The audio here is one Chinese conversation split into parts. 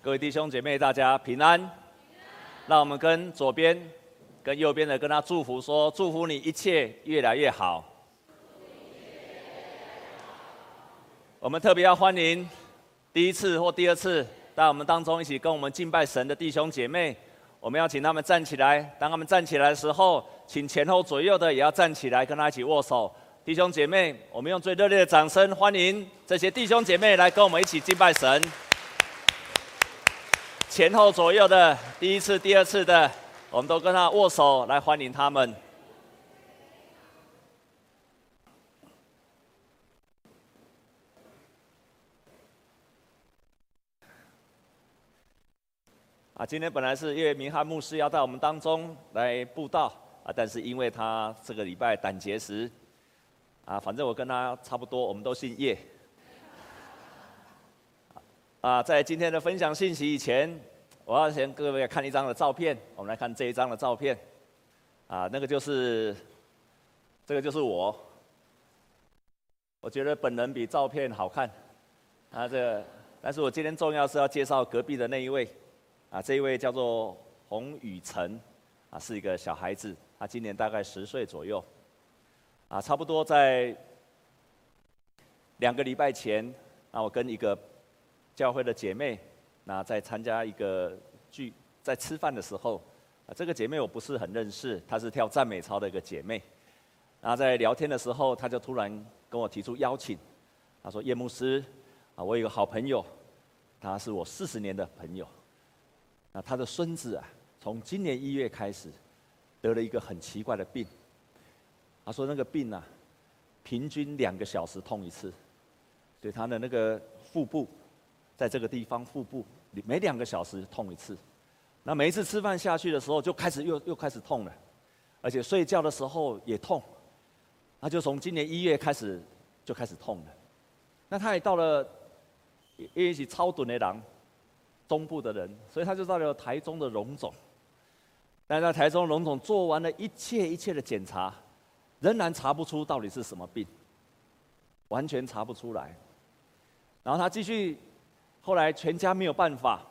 各位弟兄姐妹，大家平安。让我们跟左边、跟右边的跟他祝福说：祝福你一切越来越好。我们特别要欢迎第一次或第二次在我们当中一起跟我们敬拜神的弟兄姐妹。我们要请他们站起来。当他们站起来的时候，请前后左右的也要站起来，跟他一起握手。弟兄姐妹，我们用最热烈的掌声欢迎这些弟兄姐妹来跟我们一起敬拜神。前后左右的，第一次、第二次的，我们都跟他握手来欢迎他们。啊，今天本来是因为明翰牧师要在我们当中来布道啊，但是因为他这个礼拜胆结石啊，反正我跟他差不多，我们都姓叶。啊，在今天的分享信息以前，我要先各位看一张的照片。我们来看这一张的照片。啊，那个就是，这个就是我。我觉得本人比照片好看。啊，这个，但是我今天重要是要介绍隔壁的那一位。啊，这一位叫做洪宇成，啊，是一个小孩子，他今年大概十岁左右。啊，差不多在两个礼拜前，啊，我跟一个教会的姐妹，那在参加一个聚，在吃饭的时候，啊，这个姐妹我不是很认识，她是跳赞美操的一个姐妹。然后在聊天的时候，她就突然跟我提出邀请，她说：“叶牧师，啊，我有个好朋友，他是我四十年的朋友。那他的孙子啊，从今年一月开始，得了一个很奇怪的病。他说那个病啊，平均两个小时痛一次，所以他的那个腹部。”在这个地方，腹部每两个小时痛一次，那每一次吃饭下去的时候，就开始又又开始痛了，而且睡觉的时候也痛，那就从今年一月开始就开始痛了。那他也到了一起超短的狼，中部的人，所以他就到了台中的荣总。但在台中荣总做完了一切一切的检查，仍然查不出到底是什么病，完全查不出来。然后他继续。后来全家没有办法，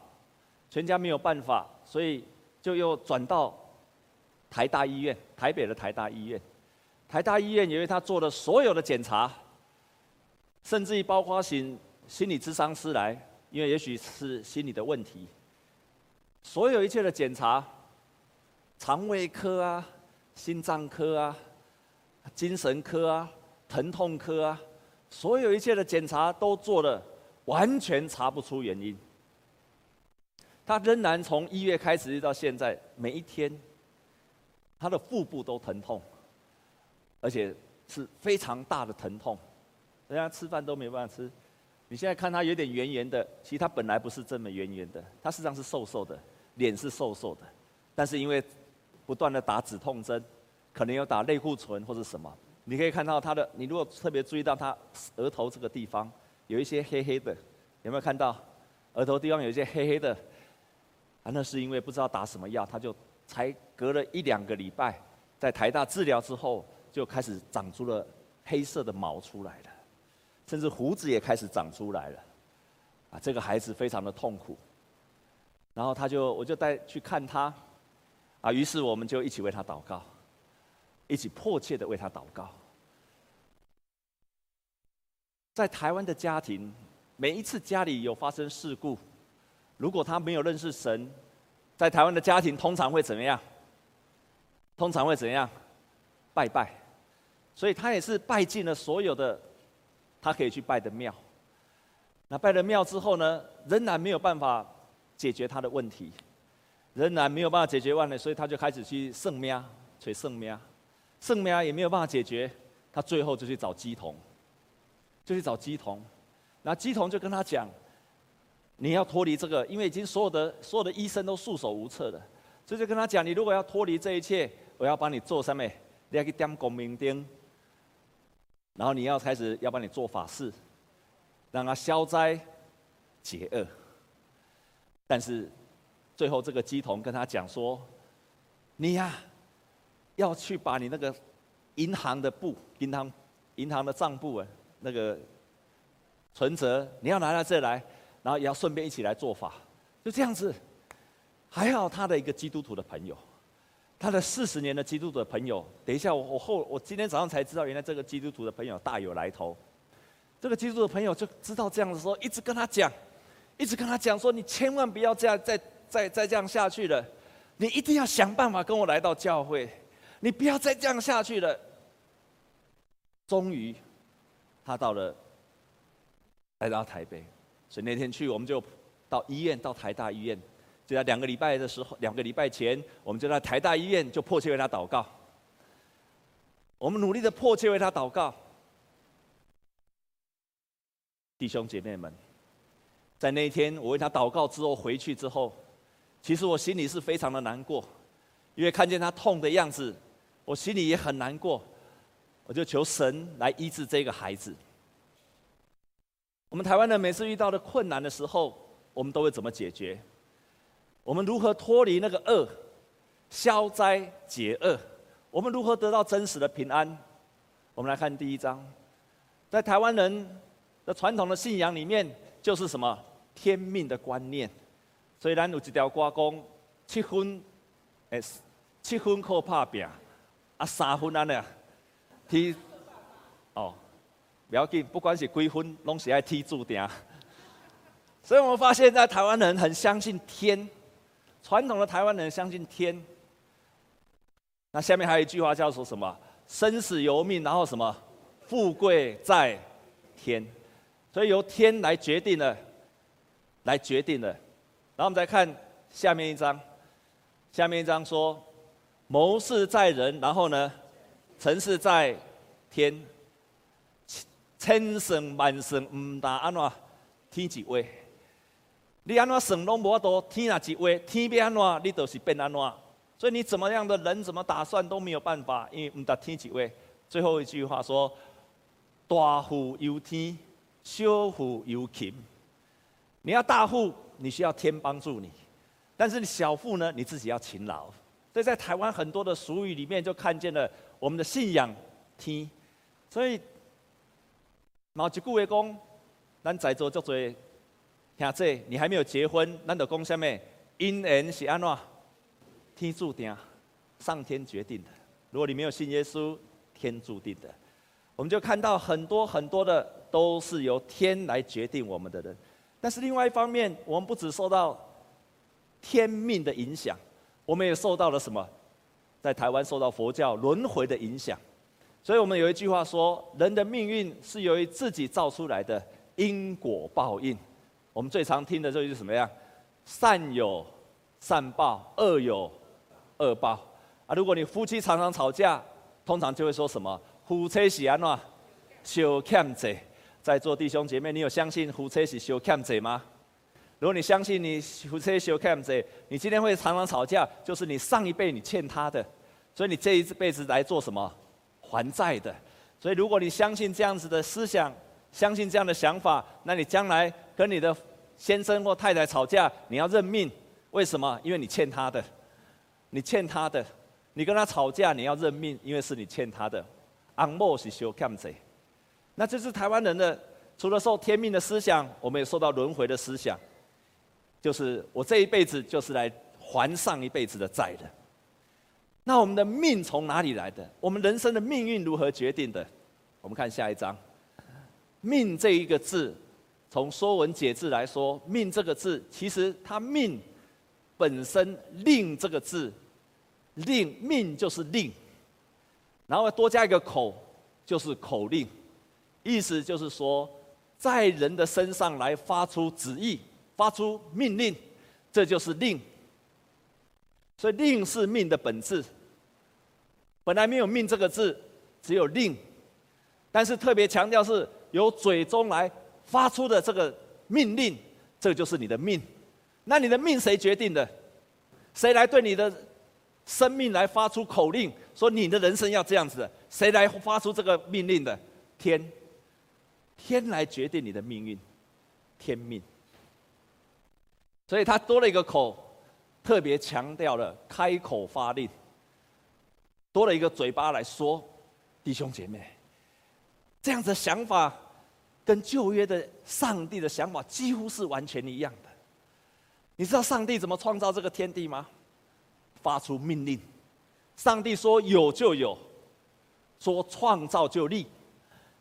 全家没有办法，所以就又转到台大医院，台北的台大医院。台大医院因为他做了所有的检查，甚至于包括请心理咨商师来，因为也许是心理的问题。所有一切的检查，肠胃科啊、心脏科啊、精神科啊、疼痛科啊，所有一切的检查都做了。完全查不出原因。他仍然从一月开始到现在，每一天，他的腹部都疼痛，而且是非常大的疼痛，人家吃饭都没办法吃。你现在看他有点圆圆的，其实他本来不是这么圆圆的，他实际上是瘦瘦的，脸是瘦瘦的，但是因为不断的打止痛针，可能有打类固醇或者什么，你可以看到他的，你如果特别注意到他额头这个地方。有一些黑黑的，有没有看到？额头地方有一些黑黑的，啊，那是因为不知道打什么药，他就才隔了一两个礼拜，在台大治疗之后，就开始长出了黑色的毛出来了，甚至胡子也开始长出来了，啊，这个孩子非常的痛苦。然后他就，我就带去看他，啊，于是我们就一起为他祷告，一起迫切的为他祷告。在台湾的家庭，每一次家里有发生事故，如果他没有认识神，在台湾的家庭通常会怎么样？通常会怎样？拜拜。所以他也是拜进了所有的他可以去拜的庙。那拜了庙之后呢，仍然没有办法解决他的问题，仍然没有办法解决问题，所以他就开始去圣庙，捶圣庙，圣庙也没有办法解决，他最后就去找乩童。就去找基童，然后乩童就跟他讲：“你要脱离这个，因为已经所有的所有的医生都束手无策了。”所以就跟他讲：“你如果要脱离这一切，我要帮你做什么？你要去点光明灯，然后你要开始要帮你做法事，让他消灾解厄。”但是最后这个基童跟他讲说：“你呀，要去把你那个银行的簿、银行银行的账簿啊。”那个存折，你要拿到这来，然后也要顺便一起来做法，就这样子。还好他的一个基督徒的朋友，他的四十年的基督徒的朋友。等一下，我我后我今天早上才知道，原来这个基督徒的朋友大有来头。这个基督徒的朋友就知道这样的时候，一直跟他讲，一直跟他讲说：“你千万不要这样再再再这样下去了，你一定要想办法跟我来到教会，你不要再这样下去了。”终于，他到了，来到台北，所以那天去，我们就到医院，到台大医院。就在两个礼拜的时候，两个礼拜前，我们就在台大医院就迫切为他祷告。我们努力的迫切为他祷告。弟兄姐妹们，在那一天我为他祷告之后回去之后，其实我心里是非常的难过，因为看见他痛的样子，我心里也很难过。我就求神来医治这个孩子。我们台湾人每次遇到的困难的时候，我们都会怎么解决？我们如何脱离那个恶，消灾解厄？我们如何得到真实的平安？我们来看第一章，在台湾人的传统的信仰里面，就是什么天命的观念。所以咱有一条歌讲，七分，诶，七分靠打拼，啊，三分安尼啊，天，哦，不要紧，不管是几分，拢是爱天注定。所以我们发现，在台湾人很相信天。传统的台湾人相信天，那下面还有一句话叫做什么？生死由命，然后什么？富贵在天，所以由天来决定了，来决定了。然后我们再看下面一章，下面一章说：谋事在人，然后呢，城市在天。千算万算，唔达安怎天一位。你安怎算拢无法度，天啊一话，天变安怎，你就是变安怎。所以你怎么样的人，怎么打算都没有办法，因为唔达天一话。最后一句话说：大富由天，小富由勤。你要大富，你需要天帮助你；但是你小富呢，你自己要勤劳。所以在台湾很多的俗语里面，就看见了我们的信仰天。所以，某一句话讲，咱在座足多。兄弟，你还没有结婚，难道讲什么？姻缘是安怎？天注定，上天决定的。如果你没有信耶稣，天注定的。我们就看到很多很多的都是由天来决定我们的人。但是另外一方面，我们不只受到天命的影响，我们也受到了什么？在台湾受到佛教轮回的影响。所以我们有一句话说：人的命运是由于自己造出来的因果报应。我们最常听的就是什么样？善有善报，恶有恶报。啊，如果你夫妻常常吵架，通常就会说什么？夫妻是安怎？相欠债。在座弟兄姐妹，你有相信夫妻是相欠债吗？如果你相信你夫妻相欠债，你今天会常常吵架，就是你上一辈你欠他的，所以你这一辈子来做什么？还债的。所以如果你相信这样子的思想，相信这样的想法，那你将来跟你的先生或太太吵架，你要认命。为什么？因为你欠他的，你欠他的，你跟他吵架，你要认命，因为是你欠他的。昂莫是修欠贼，那这是台湾人的，除了受天命的思想，我们也受到轮回的思想，就是我这一辈子就是来还上一辈子的债的。那我们的命从哪里来的？我们人生的命运如何决定的？我们看下一章。命这一个字，从《说文解字》来说，“命”这个字，其实它“命”本身“令”这个字，“令”命就是令，然后多加一个“口”，就是口令，意思就是说，在人的身上来发出旨意、发出命令，这就是令。所以“令”是命的本质。本来没有“命”这个字，只有“令”，但是特别强调是。由嘴中来发出的这个命令，这就是你的命。那你的命谁决定的？谁来对你的生命来发出口令，说你的人生要这样子的？谁来发出这个命令的？天，天来决定你的命运，天命。所以他多了一个口，特别强调了开口发令，多了一个嘴巴来说，弟兄姐妹。这样子的想法，跟旧约的上帝的想法几乎是完全一样的。你知道上帝怎么创造这个天地吗？发出命令，上帝说有就有，说创造就立。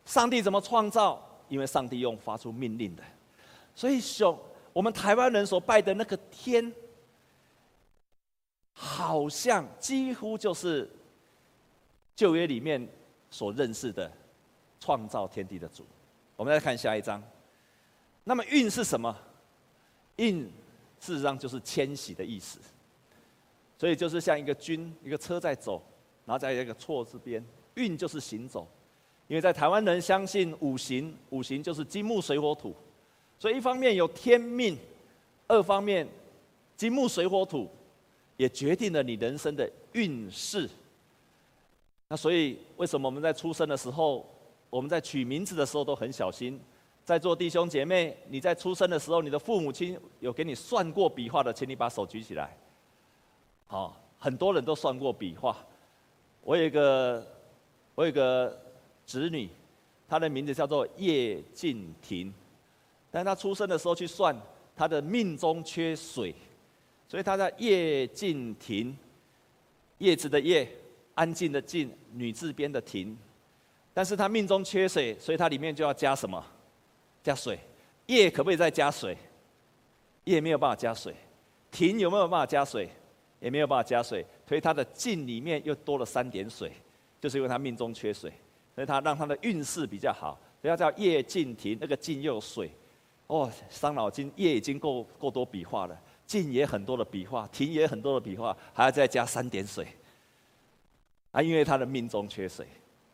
上帝怎么创造？因为上帝用发出命令的。所以兄，我们台湾人所拜的那个天，好像几乎就是旧约里面所认识的创造天地的主。我们再看下一章。那么运是什么？运事实上就是迁徙的意思。所以就是像一个军，一个车在走，然后在一个错字边，运就是行走。因为在台湾人相信五行，五行就是金木水火土，所以一方面有天命，二方面金木水火土。也决定了你人生的运势。那所以，为什么我们在出生的时候，我们在取名字的时候都很小心？在座弟兄姐妹，你在出生的时候，你的父母亲有给你算过笔画的，请你把手举起来。好，很多人都算过笔画。我有一个，我有一个侄女，她的名字叫做叶静婷，但她出生的时候去算，她的命中缺水。所以她叫叶静婷，叶子的叶，安静的静，女字边的婷。但是他命中缺水，所以他里面就要加什么？加水。叶可不可以再加水？叶没有办法加水。婷有没有办法加水？也没有办法加水。所以他的静里面又多了三点水，就是因为他命中缺水，所以他让他的运势比较好。所以他叫叶静婷，那个静又有水。哦，伤脑筋，叶已经够够多笔画了。静也很多的笔画，停也很多的笔画，还要再加三点水。啊，因为他的命中缺水，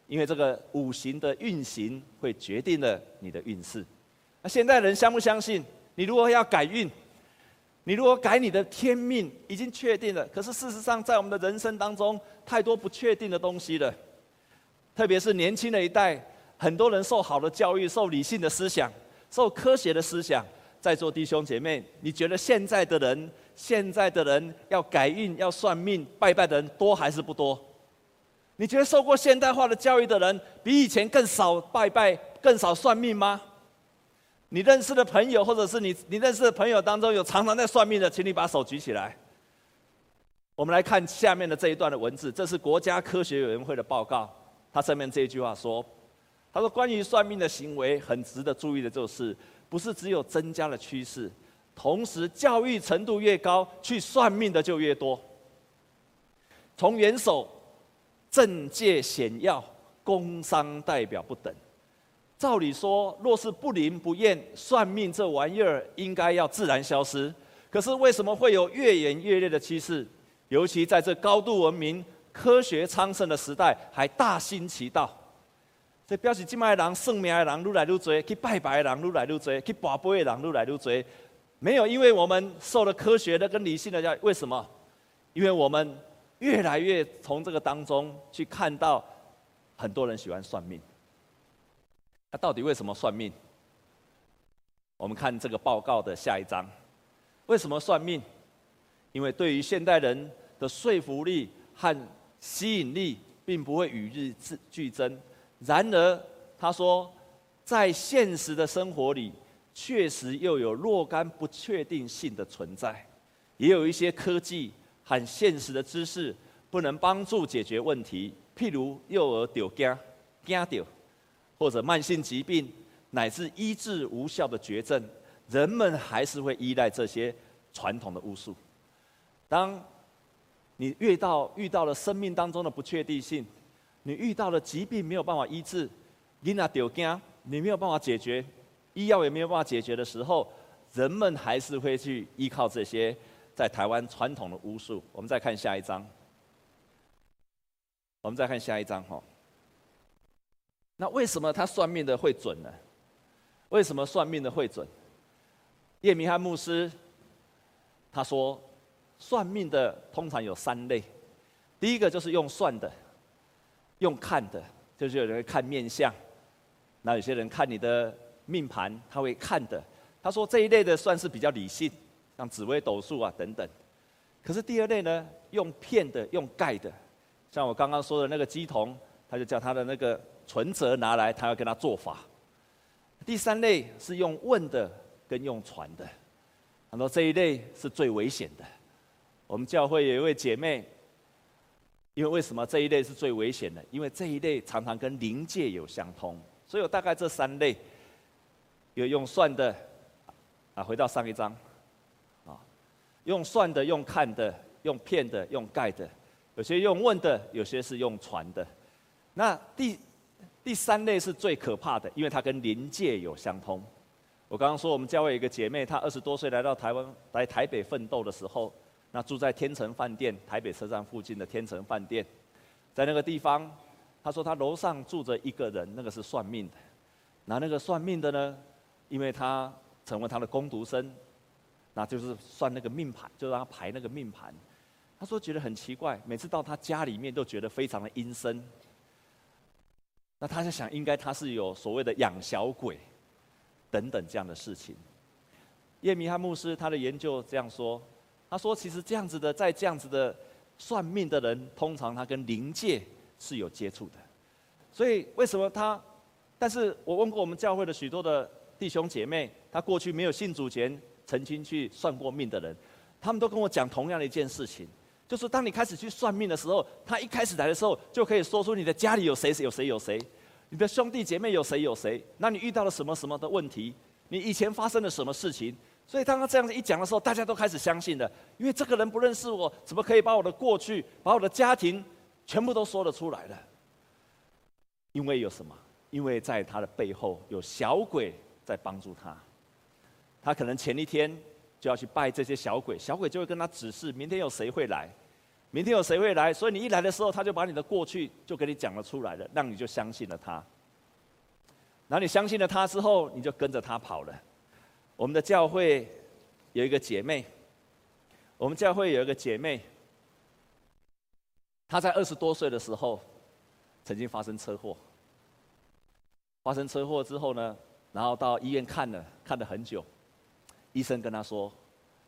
因为这个五行的运行会决定了你的运势。那现在人相不相信？你如果要改运，你如果改你的天命，已经确定了。可是事实上，在我们的人生当中，太多不确定的东西了。特别是年轻的一代，很多人受好的教育，受理性的思想，受科学的思想。在座弟兄姐妹，你觉得现在的人，现在的人要改运、要算命、拜拜的人多还是不多？你觉得受过现代化的教育的人比以前更少拜拜、更少算命吗？你认识的朋友，或者是你你认识的朋友当中有常常在算命的，请你把手举起来。我们来看下面的这一段的文字，这是国家科学委员会的报告，它上面这一句话说：“他说关于算命的行为，很值得注意的就是。”不是只有增加了趋势，同时教育程度越高，去算命的就越多。从元首、政界显要、工商代表不等，照理说，若是不灵不验，算命这玩意儿应该要自然消失。可是为什么会有越演越烈的趋势？尤其在这高度文明、科学昌盛的时代，还大行其道。这表示今麦人算命的人愈来愈多，去拜拜的人愈来愈多，去跋杯的人愈来愈多。没有，因为我们受了科学的跟理性的教育。为什么？因为我们越来越从这个当中去看到，很多人喜欢算命。那到底为什么算命？我们看这个报告的下一章。为什么算命？因为对于现代人的说服力和吸引力，并不会与日俱增。然而，他说，在现实的生活里，确实又有若干不确定性的存在，也有一些科技和现实的知识不能帮助解决问题，譬如幼儿丢惊惊丢，或者慢性疾病乃至医治无效的绝症，人们还是会依赖这些传统的巫术。当你遇到遇到了生命当中的不确定性，你遇到了疾病没有办法医治，你那丢惊，你没有办法解决，医药也没有办法解决的时候，人们还是会去依靠这些在台湾传统的巫术。我们再看下一章，我们再看下一章哈。那为什么他算命的会准呢？为什么算命的会准？叶明翰牧师他说，算命的通常有三类，第一个就是用算的。用看的，就是有人看面相，那有些人看你的命盘，他会看的。他说这一类的算是比较理性，像紫微斗数啊等等。可是第二类呢，用骗的，用盖的，像我刚刚说的那个鸡童，他就叫他的那个存折拿来，他要跟他做法。第三类是用问的跟用传的，他说这一类是最危险的。我们教会有一位姐妹，因为为什么这一类是最危险的？因为这一类常常跟灵界有相通，所以有大概这三类，有用算的，啊，回到上一章，用算的，用看的，用骗的，用盖的，有些用问的，有些是用传的。那第第三类是最可怕的，因为它跟灵界有相通。我刚刚说我们教会有一个姐妹，她二十多岁来到台湾，来台北奋斗的时候，那住在天成饭店，台北车站附近的天成饭店，在那个地方，她说她楼上住着一个人，那个是算命的。那那个算命的呢，因为他成为他的工读生，那就是算那个命盘，就让他排那个命盘。他说觉得很奇怪，每次到他家里面都觉得非常的阴森。那他在想，应该他是有所谓的养小鬼。等等这样的事情，叶米哈牧师他的研究这样说，他说其实这样子的，在这样子的算命的人，通常他跟灵界是有接触的，所以为什么他？但是我问过我们教会的许多的弟兄姐妹，他过去没有信主前曾经去算过命的人，他们都跟我讲同样的一件事情，就是当你开始去算命的时候，他一开始来的时候就可以说出你的家里有谁有谁有谁。你的兄弟姐妹有谁有谁？那你遇到了什么什么的问题？你以前发生了什么事情？所以当他这样子一讲的时候，大家都开始相信了，因为这个人不认识我，怎么可以把我的过去、把我的家庭全部都说得出来了？因为有什么？因为在他的背后有小鬼在帮助他。他可能前一天就要去拜这些小鬼，小鬼就会跟他指示明天有谁会来。明天有谁会来？所以你一来的时候，他就把你的过去就给你讲了出来了，让你就相信了他。然后你相信了他之后，你就跟着他跑了。我们的教会有一个姐妹，我们教会有一个姐妹，她在二十多岁的时候曾经发生车祸。发生车祸之后呢，然后到医院看了，看了很久，医生跟他说：“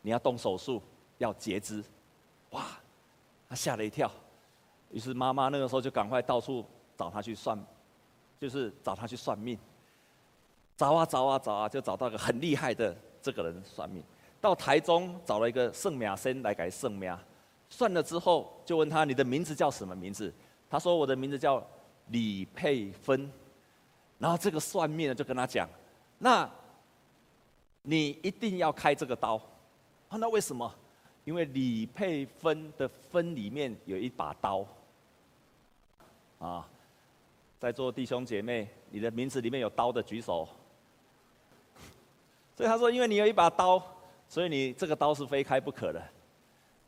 你要动手术，要截肢。”哇！他吓了一跳，于是妈妈那个时候就赶快到处找他去算，就是找他去算命。找啊找啊找啊，就找到个很厉害的这个人算命。到台中找了一个圣命先来给圣命，算了之后就问他，你的名字叫什么名字？他说我的名字叫李佩芬。然后这个算命的就跟他讲，那你一定要开这个刀。啊，那为什么？因为李佩芬的芬里面有一把刀，啊，在座弟兄姐妹，你的名字里面有刀的举手。所以他说，因为你有一把刀，所以你这个刀是非开不可的。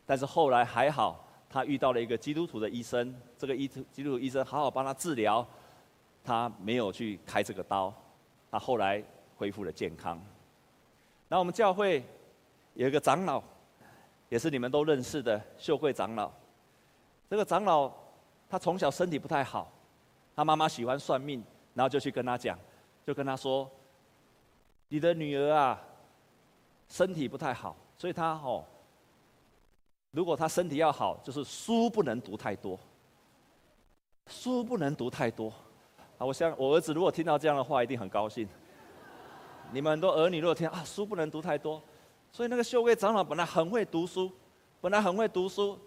但是后来还好，他遇到了一个基督徒的医生，这个医基督徒医生好好帮他治疗，他没有去开这个刀，他后来恢复了健康。那我们教会有一个长老。也是你们都认识的秀慧长老。这个长老他从小身体不太好，他妈妈喜欢算命，然后就去跟他讲，就跟他说：“你的女儿啊，身体不太好，所以她哦，如果她身体要好，就是书不能读太多，书不能读太多。”啊，我想我儿子如果听到这样的话，一定很高兴。你们很多儿女如果听啊，书不能读太多。所以那个秀贵长老本来很会读书，本来很会读书，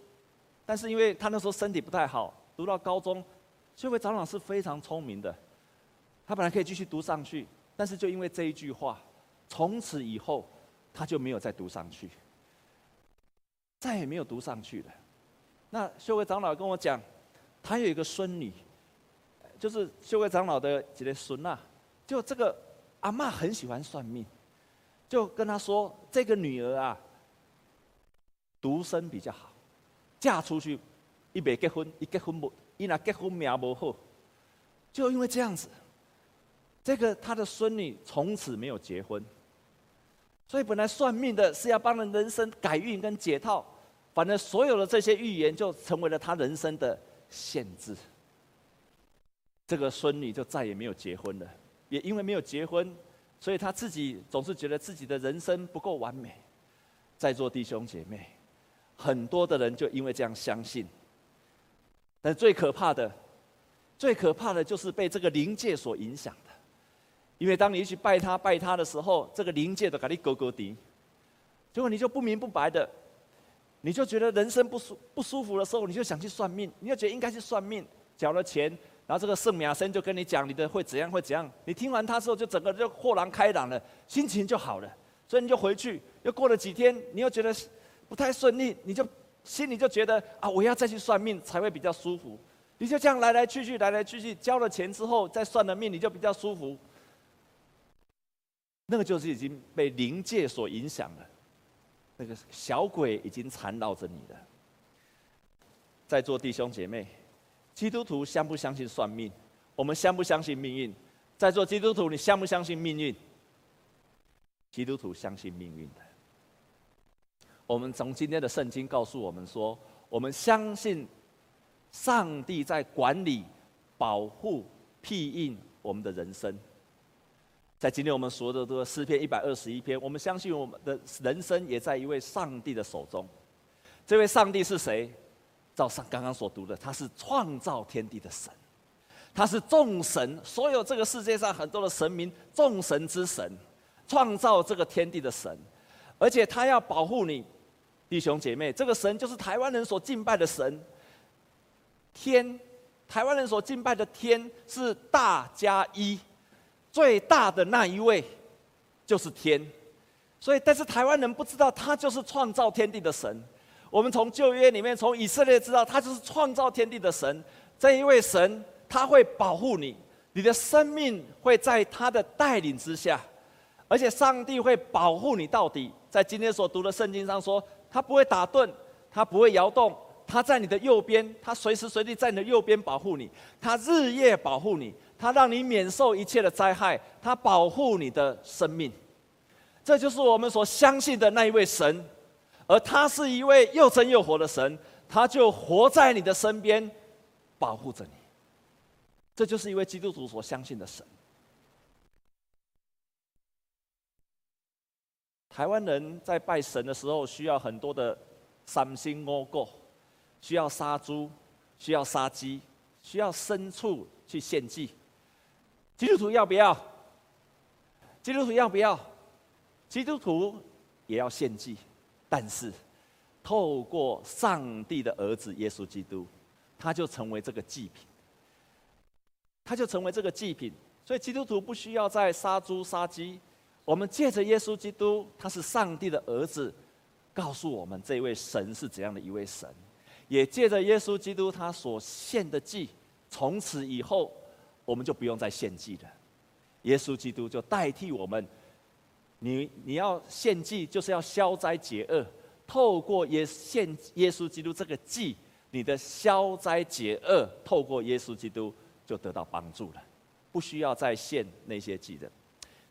但是因为他那时候身体不太好，读到高中，秀贵长老是非常聪明的，他本来可以继续读上去，但是就因为这一句话，从此以后他就没有再读上去，再也没有读上去了。那秀贵长老跟我讲，他有一个孙女，就是秀贵长老的几个孙呐，就这个阿嬷很喜欢算命。就跟他说：“这个女儿啊，独生比较好，嫁出去，一没结婚，一结婚不，一拿结婚命不好。就因为这样子，这个他的孙女从此没有结婚。所以本来算命的是要帮人人生改运跟解套，反正所有的这些预言就成为了他人生的限制。这个孙女就再也没有结婚了，也因为没有结婚。”所以他自己总是觉得自己的人生不够完美，在座弟兄姐妹，很多的人就因为这样相信。但最可怕的，最可怕的就是被这个灵界所影响的，因为当你去拜他拜他的时候，这个灵界都给你勾勾滴，结果你就不明不白的，你就觉得人生不舒不舒服的时候，你就想去算命，你就觉得应该去算命，缴了钱，然后这个圣母生就跟你讲你的会怎样会怎样，你听完他之后就整个就豁然开朗了，心情就好了，所以你就回去，又过了几天，你又觉得不太顺利，你就心里就觉得啊，我要再去算命才会比较舒服，你就这样来来去去，来来去去，交了钱之后再算了命，你就比较舒服。那个就是已经被灵界所影响了，那个小鬼已经缠绕着你了。在座弟兄姐妹，基督徒相不相信算命？我们相不相信命运？在座基督徒，你相不相信命运？基督徒相信命运的。我们从今天的圣经告诉我们说，我们相信上帝在管理、保护、庇荫我们的人生。在今天我们所有的这个诗篇一百二十一篇，我们相信我们的人生也在一位上帝的手中。这位上帝是谁？照上刚刚所读的，他是创造天地的神，他是众神，所有这个世界上很多的神明，众神之神，创造这个天地的神，而且他要保护你，弟兄姐妹，这个神就是台湾人所敬拜的神。天，台湾人所敬拜的天是大加一。最大的那一位就是天，所以但是台湾人不知道他就是创造天地的神。我们从旧约里面，从以色列知道他就是创造天地的神。这一位神他会保护你，你的生命会在他的带领之下，而且上帝会保护你到底。在今天所读的圣经上说，他不会打盹，他不会摇动，他在你的右边，他随时随地在你的右边保护你，他日夜保护你。他让你免受一切的灾害，他保护你的生命，这就是我们所相信的那一位神，而他是一位又真又活的神，他就活在你的身边，保护着你。这就是一位基督徒所相信的神。台湾人在拜神的时候，需要很多的三牲五果，需要杀猪，需要杀鸡，需要牲畜去献祭。基督徒要不要？基督徒要不要？基督徒也要献祭，但是透过上帝的儿子耶稣基督，他就成为这个祭品，他就成为这个祭品。所以基督徒不需要再杀猪杀鸡。我们借着耶稣基督，他是上帝的儿子，告诉我们这位神是怎样的一位神。也借着耶稣基督他所献的祭，从此以后。我们就不用再献祭了，耶稣基督就代替我们。你你要献祭，就是要消灾解厄。透过耶献耶稣基督这个祭，你的消灾解厄，透过耶稣基督就得到帮助了，不需要再献那些祭的。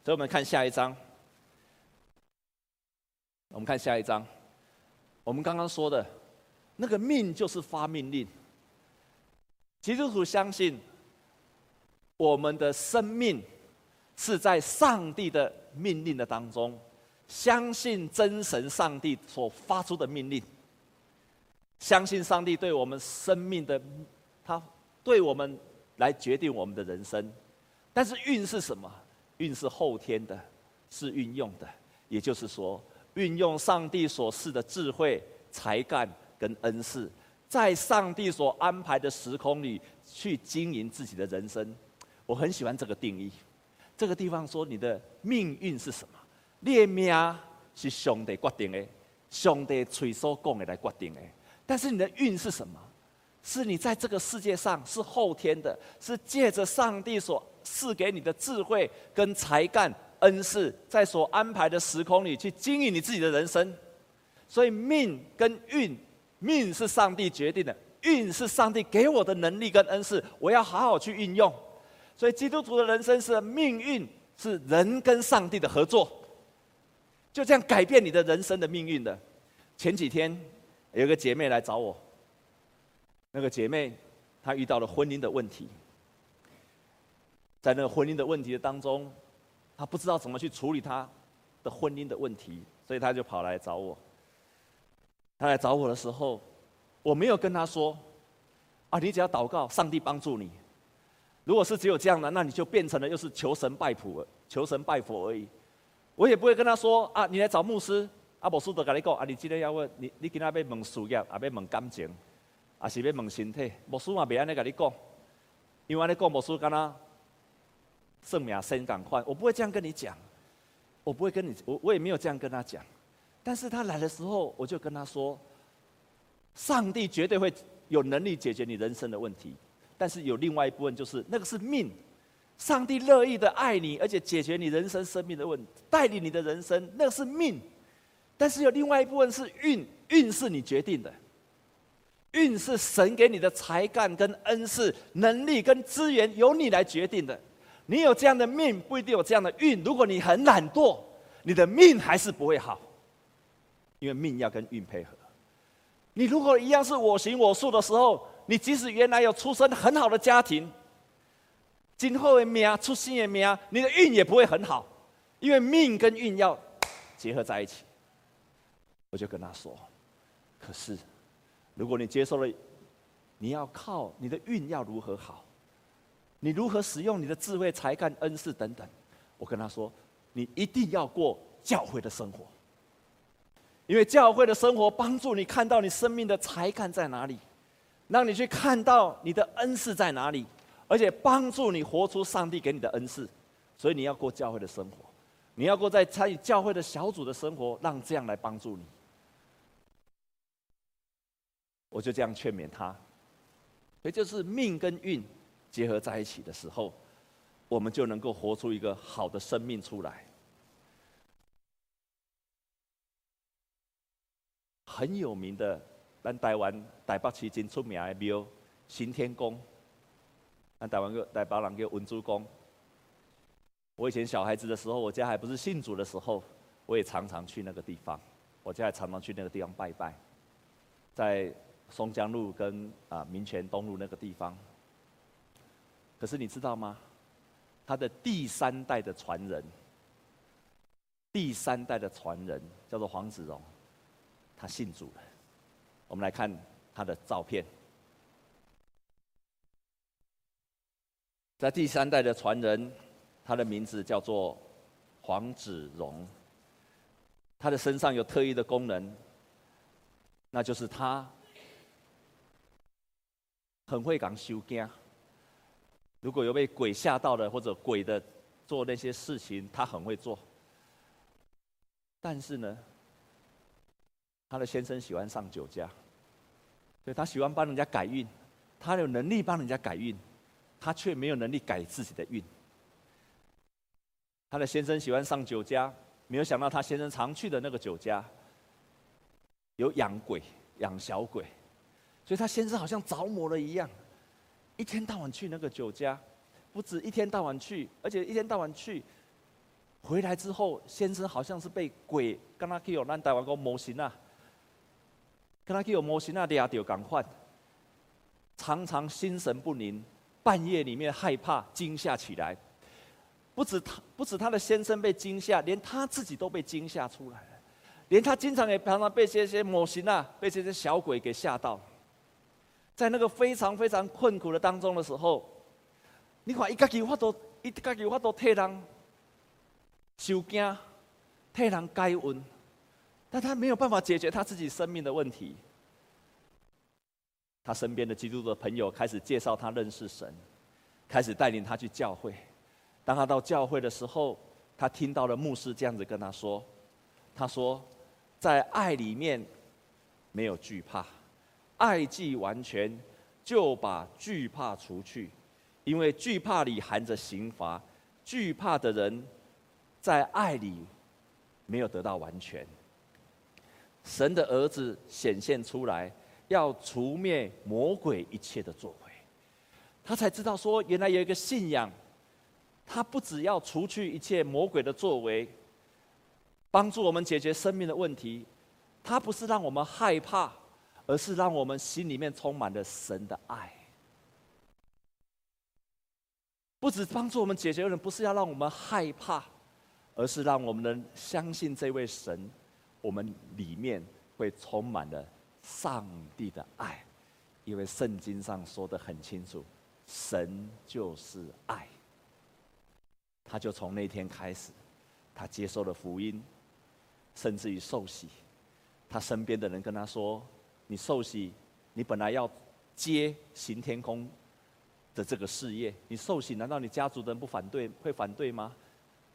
所以，我们看下一章。我们看下一章。我们刚刚说的，那个命就是发命令。基督徒相信。我们的生命是在上帝的命令的当中，相信真神上帝所发出的命令，相信上帝对我们生命的，他对我们来决定我们的人生。但是运是什么？运是后天的，是运用的，也就是说，运用上帝所赐的智慧、才干跟恩赐，在上帝所安排的时空里去经营自己的人生。我很喜欢这个定义，这个地方说你的命运是什么？列命是上帝决定的，上帝垂所讲的来决定的。但是你的运是什么？是你在这个世界上是后天的，是借着上帝所赐给你的智慧跟才干恩赐，在所安排的时空里去经营你自己的人生。所以命跟运，命是上帝决定的，运是上帝给我的能力跟恩赐，我要好好去运用。所以，基督徒的人生是命运，是人跟上帝的合作，就这样改变你的人生的命运的。前几天有个姐妹来找我，那个姐妹她遇到了婚姻的问题，在那个婚姻的问题的当中，她不知道怎么去处理她的婚姻的问题，所以她就跑来找我。她来找我的时候，我没有跟她说：“啊，你只要祷告，上帝帮助你。”如果是只有这样的，那你就变成了又是求神拜佛、求神拜佛而已。我也不会跟他说啊，你来找牧师，啊，牧师就跟你讲，啊，你今天要问，你你今天要问事业，啊要问感情，啊是要问身体。牧师嘛，别安尼跟你讲，因为安尼讲，牧师敢若算命先赶快，我不会这样跟你讲，我不会跟你，我我也没有这样跟他讲。但是他来的时候，我就跟他说，上帝绝对会有能力解决你人生的问题，但是有另外一部分就是那个是命，上帝乐意的爱你，而且解决你人生生命的问题，带领你的人生，那个是命。但是有另外一部分是运，运是你决定的，运是神给你的才干跟恩赐、能力跟资源由你来决定的。你有这样的命，不一定有这样的运。如果你很懒惰，你的命还是不会好，因为命要跟运配合。你如果一样是我行我素的时候，你即使原来有出身很好的家庭，今后的命出新的命，你的运也不会很好，因为命跟运要结合在一起。我就跟他说：“可是，如果你接受了，你要靠你的运要如何好，你如何使用你的智慧、才干、恩赐等等。”我跟他说：“你一定要过教会的生活，因为教会的生活帮助你看到你生命的才干在哪里，让你去看到你的恩赐在哪里，而且帮助你活出上帝给你的恩赐。所以你要过教会的生活，你要过在参与教会的小组的生活，让这样来帮助你。”我就这样劝勉他，也就是命跟运结合在一起的时候，我们就能够活出一个好的生命出来。很有名的，咱台湾台北市真出名的庙行天宫，咱台湾个台北人叫文殊宫。我以前小孩子的时候，我家还不是信主的时候，我也常常去那个地方，我家也常常去那个地方拜拜，在。松江路跟啊民权东路那个地方，可是你知道吗？他的第三代的传人，第三代的传人叫做黄子荣，他信主了。我们来看他的照片，在第三代的传人，他的名字叫做黄子荣，他的身上有特异的功能，那就是他。很会讲收惊，如果有被鬼吓到的，或者鬼的做那些事情，他很会做。但是呢，他的先生喜欢上酒家，所以他喜欢帮人家改运，他有能力帮人家改运，他却没有能力改自己的运。他的先生喜欢上酒家，没有想到他先生常去的那个酒家有养鬼、养小鬼。所以他先生好像着魔了一样，一天到晚去那个酒家，不止一天到晚去，而且一天到晚去，回来之后，先生好像是被鬼跟他去有咱台湾讲魔神啊，跟他去有魔神啊，抓到赶快，常常心神不宁，半夜里面害怕惊吓起来，不止他，不止他的先生被惊吓，连他自己都被惊吓出来了，连他经常也常常被这些魔神啊，被这些小鬼给吓到。在那个非常非常困苦的当中的时候，你看一家己法度，一家己法度替人受惊，替人解郁，但他没有办法解决他自己生命的问题。他身边的基督的朋友开始介绍他认识神，开始带领他去教会。当他到教会的时候，他听到了牧师这样子跟他说：“他说，在爱里面没有惧怕。”爱既完全，就把惧怕除去，因为惧怕里含着刑罚。惧怕的人，在爱里没有得到完全。神的儿子显现出来，要除灭魔鬼一切的作为。他才知道说，原来有一个信仰，他不只要除去一切魔鬼的作为，帮助我们解决生命的问题，他不是让我们害怕。而是让我们心里面充满了神的爱，不止帮助我们解决问题，不是要让我们害怕，而是让我们能相信这位神，我们里面会充满了上帝的爱，因为圣经上说得很清楚，神就是爱。他就从那天开始，他接受了福音，甚至于受洗。他身边的人跟他说：“你受洗，你本来要接行天宫的这个事业，你受洗，难道你家族的人不反对，会反对吗？”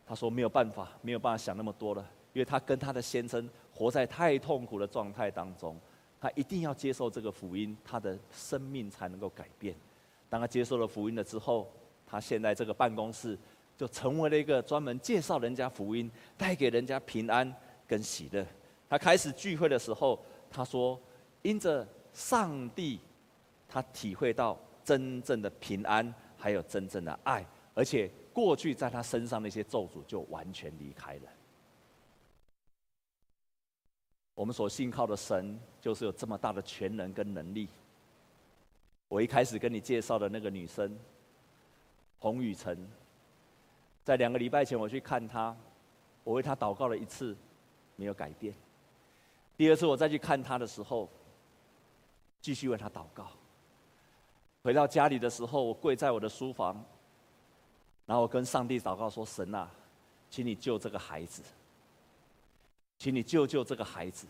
他说：“没有办法，没有办法想那么多了，因为他跟他的先生活在太痛苦的状态当中，他一定要接受这个福音，他的生命才能够改变。当他接受了福音了之后，他现在这个办公室就成为了一个专门介绍人家福音、带给人家平安跟喜乐。”他开始聚会的时候，他说：“因着上帝，他体会到真正的平安，还有真正的爱，而且过去在他身上那些咒诅就完全离开了。我们所信靠的神，就是有这么大的全能跟能力。我一开始跟你介绍的那个女生，洪雨辰，在两个礼拜前我去看她，我为她祷告了一次，没有改变。”第二次我再去看他的时候，继续为他祷告。回到家里的时候，我跪在我的书房，然后我跟上帝祷告说：“神啊，请你救这个孩子，请你救救这个孩子，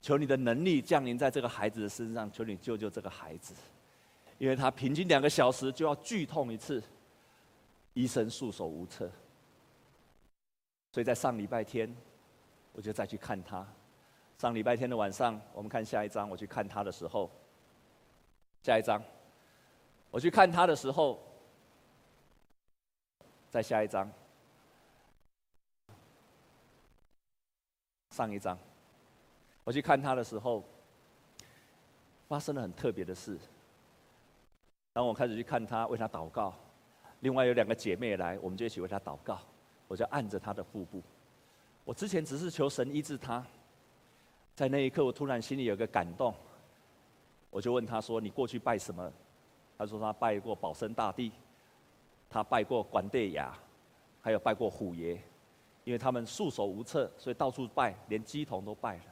求你的能力降临在这个孩子的身上，求你救救这个孩子，因为他平均两个小时就要剧痛一次，医生束手无策。所以在上礼拜天，我就再去看他。”上礼拜天的晚上，我们看下一章。我去看他的时候，下一章，我去看他的时候，再下一章，上一章，我去看他的时候，发生了很特别的事。当我开始去看他，为他祷告，另外有两个姐妹来，我们就一起为他祷告。我就按着他的腹部。我之前只是求神医治他。在那一刻，我突然心里有个感动，我就问他说：“你过去拜什么？”他说：“他拜过保生大帝，他拜过关帝爷，还有拜过虎爷，因为他们束手无策，所以到处拜，连鸡童都拜了。”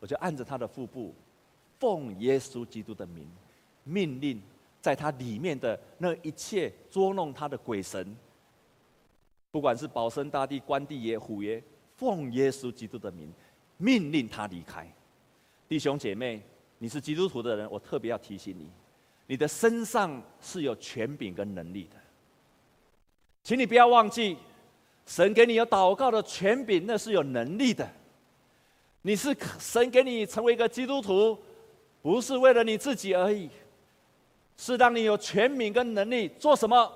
我就按着他的腹部，奉耶稣基督的名，命令在他里面的那一切捉弄他的鬼神，不管是保生大帝、关帝爷、虎爷，奉耶稣基督的名。命令他离开，弟兄姐妹，你是基督徒的人，我特别要提醒你，你的身上是有权柄跟能力的，请你不要忘记，神给你有祷告的权柄，那是有能力的。你是神给你成为一个基督徒，不是为了你自己而已，是让你有权柄跟能力做什么？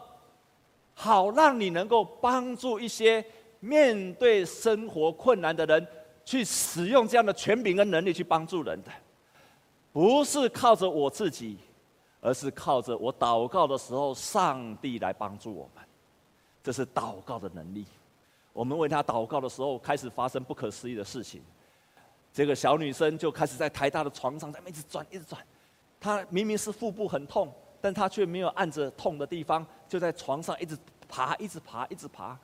好让你能够帮助一些面对生活困难的人。去使用这样的权柄跟能力去帮助人的，不是靠着我自己，而是靠着我祷告的时候，上帝来帮助我们。这是祷告的能力。我们为他祷告的时候，开始发生不可思议的事情。这个小女生就开始在台大的床上在那一直转，一直转。她明明是腹部很痛，但她却没有按着痛的地方，就在床上一直爬，一直爬，一直爬。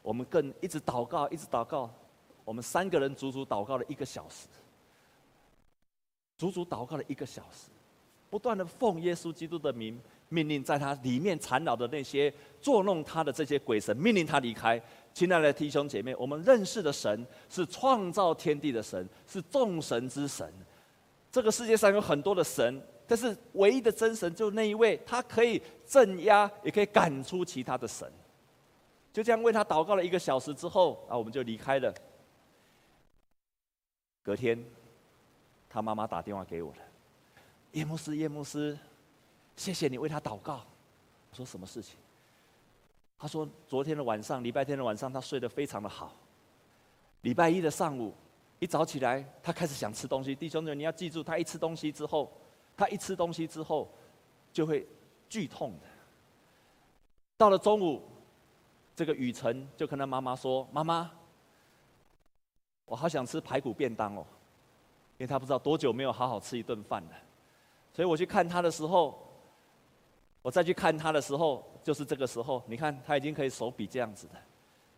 我们更一直祷告，一直祷告。我们三个人足足祷告了一个小时，足足祷告了一个小时，不断的奉耶稣基督的名，命令在他里面缠绕的那些作弄他的这些鬼神，命令他离开。亲爱的弟兄姐妹，我们认识的神是创造天地的神，是众神之神。这个世界上有很多的神，但是唯一的真神就那一位，他可以镇压，也可以赶出其他的神。就这样为他祷告了一个小时之后，啊，我们就离开了。隔天，他妈妈打电话给我了，叶牧师，叶牧师，谢谢你为他祷告。我说什么事情？他说昨天的晚上，礼拜天的晚上，他睡得非常的好。礼拜一的上午，一早起来，他开始想吃东西。弟兄们，你要记住，他一吃东西之后，他一吃东西之后，就会剧痛的。到了中午，这个雨辰就跟他妈妈说：“妈妈。”我好想吃排骨便当哦，因为他不知道多久没有好好吃一顿饭了，所以我去看他的时候，我再去看他的时候，就是这个时候。你看他已经可以手比这样子的，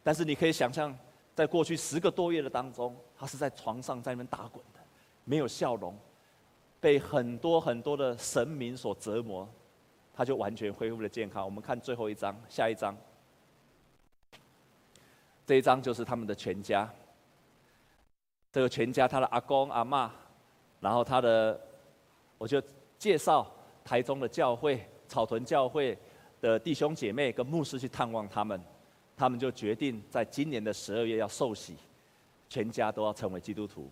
但是你可以想象，在过去十个多月的当中，他是在床上在那边打滚的，没有笑容，被很多很多的神明所折磨，他就完全恢复了健康。我们看最后一张，下一张，这一张就是他们的全家。这个全家，他的阿公阿嬷，然后他的，我就介绍台中的教会草屯教会的弟兄姐妹跟牧师去探望他们，他们就决定在今年的十二月要受洗，全家都要成为基督徒，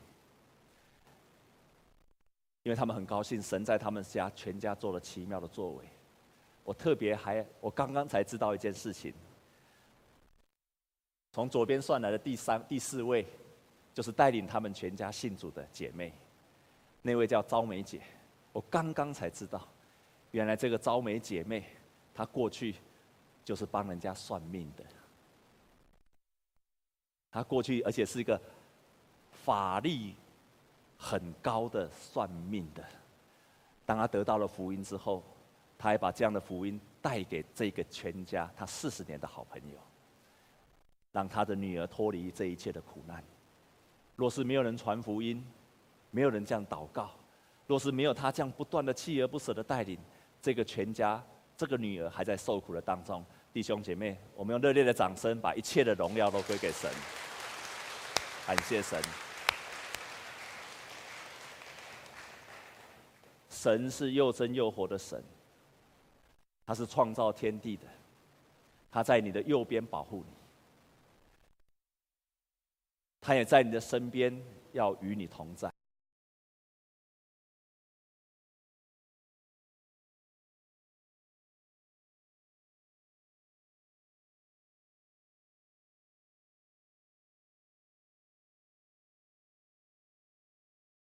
因为他们很高兴神在他们家全家做了奇妙的作为。我特别还，我刚刚才知道一件事情，从左边算来的第三、第四位。就是带领他们全家信主的姐妹，那位叫昭美姐，我刚刚才知道，原来这个昭美姐妹，他过去就是帮人家算命的。他过去而且是一个法力很高的算命的。当他得到了福音之后，他还把这样的福音带给这个全家，他四十年的好朋友，让他的女儿脱离这一切的苦难。若是没有人传福音，没有人这样祷告，若是没有他这样不断的锲而不舍的带领，这个全家，这个女儿还在受苦的当中。弟兄姐妹，我们用热烈的掌声，把一切的荣耀都归给神，感谢神。神是又真又活的神，他是创造天地的，他在你的右边保护你。他也在你的身边，要与你同在。